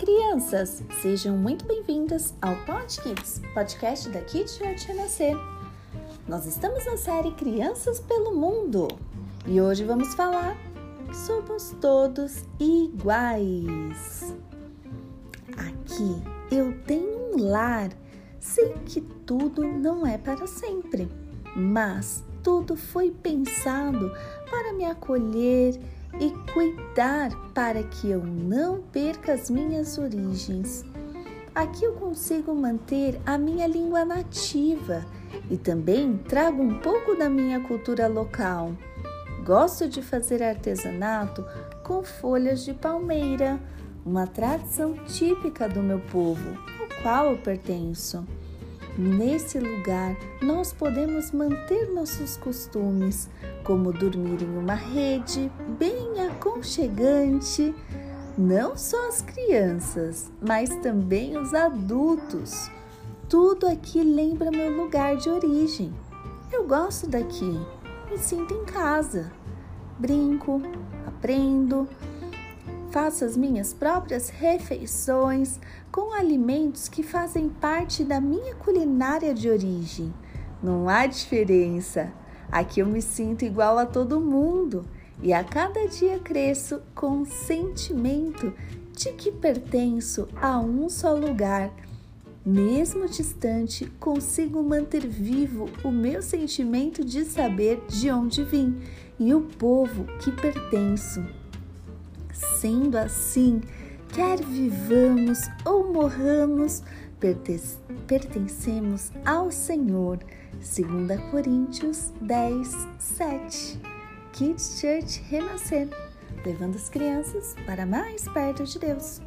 crianças, sejam muito bem-vindas ao Pod Kids, podcast da Kids Church Renascer. Nós estamos na série Crianças pelo Mundo e hoje vamos falar Somos Todos Iguais. Aqui eu tenho um lar, sei que tudo não é para sempre, mas tudo foi pensado para me acolher e cuidar para que eu não perca as minhas origens. Aqui eu consigo manter a minha língua nativa e também trago um pouco da minha cultura local. Gosto de fazer artesanato com folhas de palmeira, uma tradição típica do meu povo, ao qual eu pertenço. Nesse lugar, nós podemos manter nossos costumes, como dormir em uma rede bem aconchegante. Não só as crianças, mas também os adultos. Tudo aqui lembra meu lugar de origem. Eu gosto daqui, me sinto em casa. Brinco, aprendo, Faço as minhas próprias refeições com alimentos que fazem parte da minha culinária de origem. Não há diferença. Aqui eu me sinto igual a todo mundo e a cada dia cresço com o sentimento de que pertenço a um só lugar. Mesmo distante, consigo manter vivo o meu sentimento de saber de onde vim e o povo que pertenço. Sendo assim, quer vivamos ou morramos, pertencemos ao Senhor. 2 Coríntios 10, 7. Kids Church Renascer, levando as crianças para mais perto de Deus.